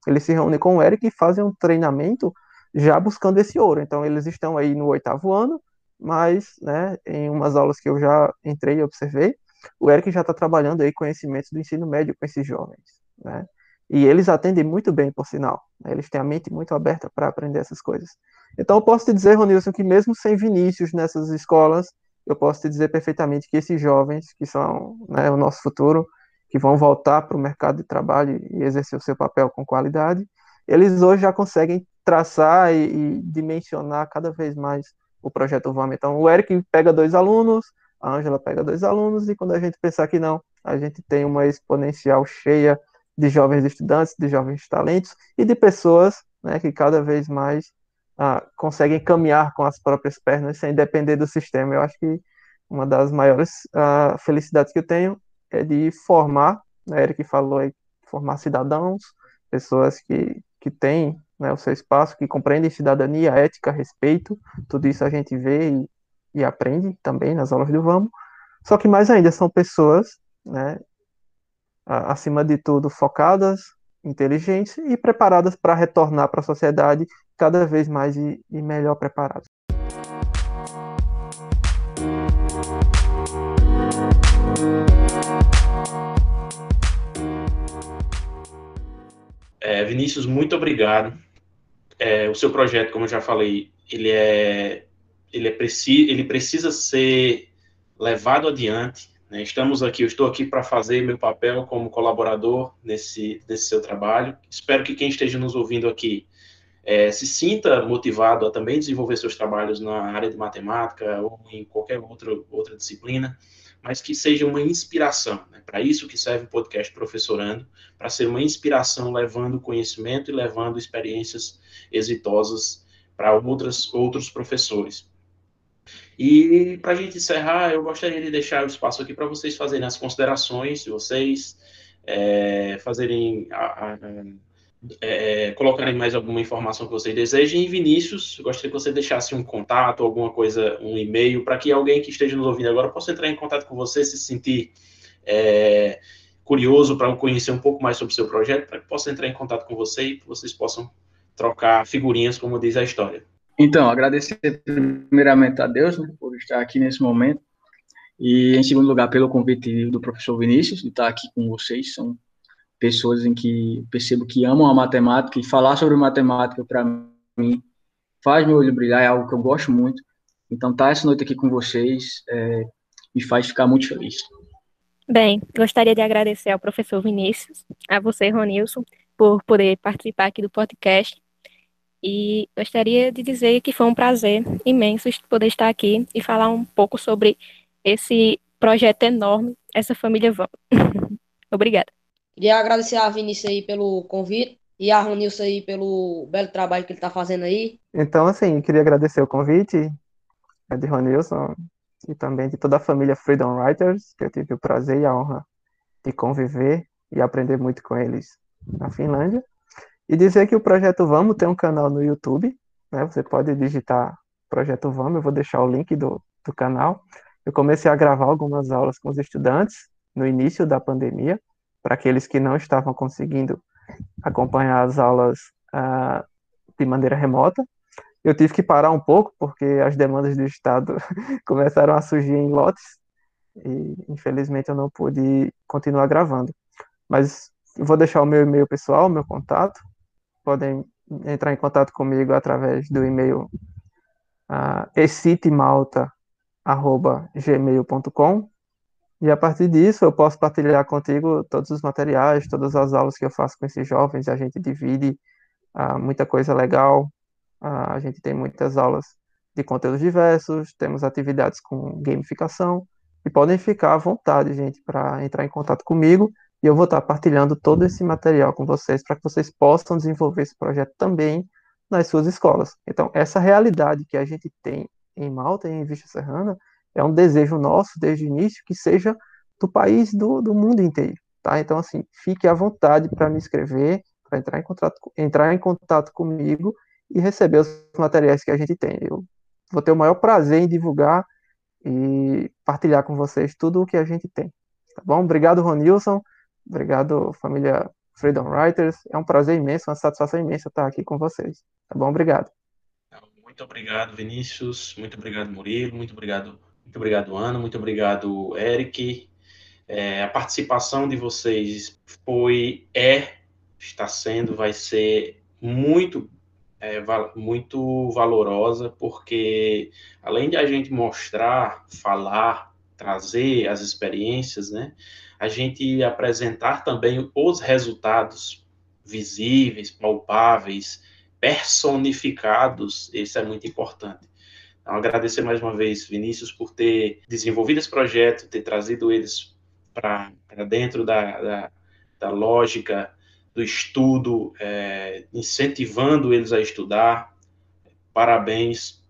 eles se reúnem com o Eric e fazem um treinamento já buscando esse ouro. Então, eles estão aí no oitavo ano, mas, né, em umas aulas que eu já entrei e observei, o Eric já está trabalhando aí conhecimentos do ensino médio com esses jovens, né? E eles atendem muito bem, por sinal. Né? Eles têm a mente muito aberta para aprender essas coisas. Então, eu posso te dizer, Ronilson, que mesmo sem Vinícius nessas escolas, eu posso te dizer perfeitamente que esses jovens, que são né, o nosso futuro, que vão voltar para o mercado de trabalho e exercer o seu papel com qualidade, eles hoje já conseguem traçar e, e dimensionar cada vez mais o projeto VAM. Então, o Eric pega dois alunos, a Ângela pega dois alunos, e quando a gente pensar que não, a gente tem uma exponencial cheia de jovens estudantes, de jovens talentos e de pessoas né, que cada vez mais ah, conseguem caminhar com as próprias pernas sem depender do sistema. Eu acho que uma das maiores ah, felicidades que eu tenho é de formar, né, Eric falou aí, formar cidadãos, pessoas que, que têm né, o seu espaço, que compreendem cidadania, ética, respeito, tudo isso a gente vê e, e aprende também nas aulas do Vamos. Só que mais ainda são pessoas né, acima de tudo, focadas, inteligentes e preparadas para retornar para a sociedade cada vez mais e, e melhor preparadas. É, Vinícius, muito obrigado. É, o seu projeto, como eu já falei, ele é ele é preci, ele precisa ser levado adiante né? Estamos aqui, eu estou aqui para fazer meu papel como colaborador nesse, nesse seu trabalho. Espero que quem esteja nos ouvindo aqui é, se sinta motivado a também desenvolver seus trabalhos na área de matemática ou em qualquer outra, outra disciplina, mas que seja uma inspiração. Né? Para isso que serve o podcast Professorando, para ser uma inspiração levando conhecimento e levando experiências exitosas para outros professores. E para a gente encerrar, eu gostaria de deixar o espaço aqui para vocês fazerem as considerações de vocês, é, fazerem a, a, é, colocarem mais alguma informação que vocês desejem. E Vinícius, gostaria que você deixasse um contato, alguma coisa, um e-mail, para que alguém que esteja nos ouvindo agora possa entrar em contato com você, se sentir é, curioso para conhecer um pouco mais sobre o seu projeto, para que possa entrar em contato com você e que vocês possam trocar figurinhas, como diz a história. Então, agradecer primeiramente a Deus né, por estar aqui nesse momento e, em segundo lugar, pelo convite do professor Vinícius de estar aqui com vocês. São pessoas em que percebo que amam a matemática e falar sobre matemática para mim faz meu olho brilhar, é algo que eu gosto muito. Então, estar essa noite aqui com vocês é, me faz ficar muito feliz. Bem, gostaria de agradecer ao professor Vinícius, a você, Ronilson, por poder participar aqui do podcast e gostaria de dizer que foi um prazer imenso poder estar aqui e falar um pouco sobre esse projeto enorme, essa família Vamos. Obrigada. Queria agradecer a Vinícius aí pelo convite e a Ronilson aí pelo belo trabalho que ele está fazendo aí. Então, assim, queria agradecer o convite é de Ronilson e também de toda a família Freedom Writers, que eu tive o prazer e a honra de conviver e aprender muito com eles na Finlândia. E dizer que o projeto Vamos tem um canal no YouTube, né? Você pode digitar Projeto Vamos, eu vou deixar o link do, do canal. Eu comecei a gravar algumas aulas com os estudantes no início da pandemia, para aqueles que não estavam conseguindo acompanhar as aulas uh, de maneira remota. Eu tive que parar um pouco, porque as demandas do Estado começaram a surgir em lotes, e infelizmente eu não pude continuar gravando. Mas vou deixar o meu e-mail pessoal, o meu contato. Podem entrar em contato comigo através do e-mail uh, e a partir disso eu posso partilhar contigo todos os materiais, todas as aulas que eu faço com esses jovens, a gente divide uh, muita coisa legal, uh, a gente tem muitas aulas de conteúdos diversos, temos atividades com gamificação, e podem ficar à vontade, gente, para entrar em contato comigo e eu vou estar partilhando todo esse material com vocês para que vocês possam desenvolver esse projeto também nas suas escolas. Então, essa realidade que a gente tem em Malta e em Vista Serrana é um desejo nosso desde o início que seja do país, do, do mundo inteiro, tá? Então, assim, fique à vontade para me escrever, para entrar em contato, entrar em contato comigo e receber os materiais que a gente tem. Eu vou ter o maior prazer em divulgar e partilhar com vocês tudo o que a gente tem. Tá bom? Obrigado, Ronilson. Obrigado, família Freedom Writers. É um prazer imenso, uma satisfação imensa estar aqui com vocês. Tá bom? Obrigado. Muito obrigado, Vinícius. Muito obrigado, Murilo. Muito obrigado, muito obrigado, Ana. Muito obrigado, Eric. É, a participação de vocês foi, é, está sendo, vai ser muito, é, muito valorosa, porque além de a gente mostrar, falar, trazer as experiências, né? a gente apresentar também os resultados visíveis, palpáveis, personificados, isso é muito importante. Então, agradecer mais uma vez, Vinícius, por ter desenvolvido esse projeto, ter trazido eles para dentro da, da, da, lógica do estudo, é, incentivando eles a estudar. Parabéns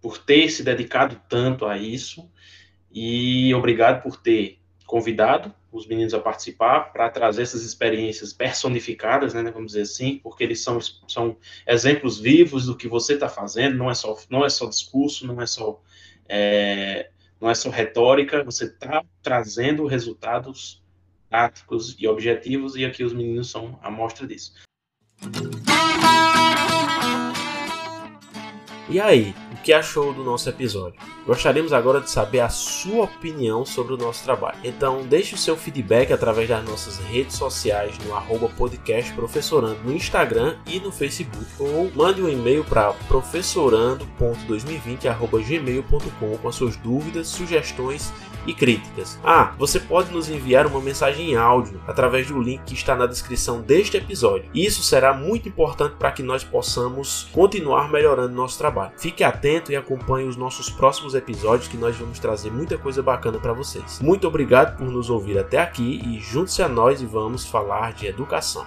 por ter se dedicado tanto a isso e obrigado por ter convidado os meninos a participar para trazer essas experiências personificadas, né, vamos dizer assim, porque eles são, são exemplos vivos do que você está fazendo, não é só não é só discurso, não é só é, não é só retórica, você está trazendo resultados práticos e objetivos e aqui os meninos são a mostra disso. E aí, o que achou do nosso episódio? Gostaríamos agora de saber a sua opinião sobre o nosso trabalho. Então, deixe o seu feedback através das nossas redes sociais no arroba podcast professorando no Instagram e no Facebook ou mande um e-mail para professorando.2020.gmail.com com as suas dúvidas, sugestões e críticas. Ah, você pode nos enviar uma mensagem em áudio através do link que está na descrição deste episódio. Isso será muito importante para que nós possamos continuar melhorando nosso trabalho. Fique atento e acompanhe os nossos próximos episódios que nós vamos trazer muita coisa bacana para vocês. Muito obrigado por nos ouvir até aqui e junte-se a nós e vamos falar de educação.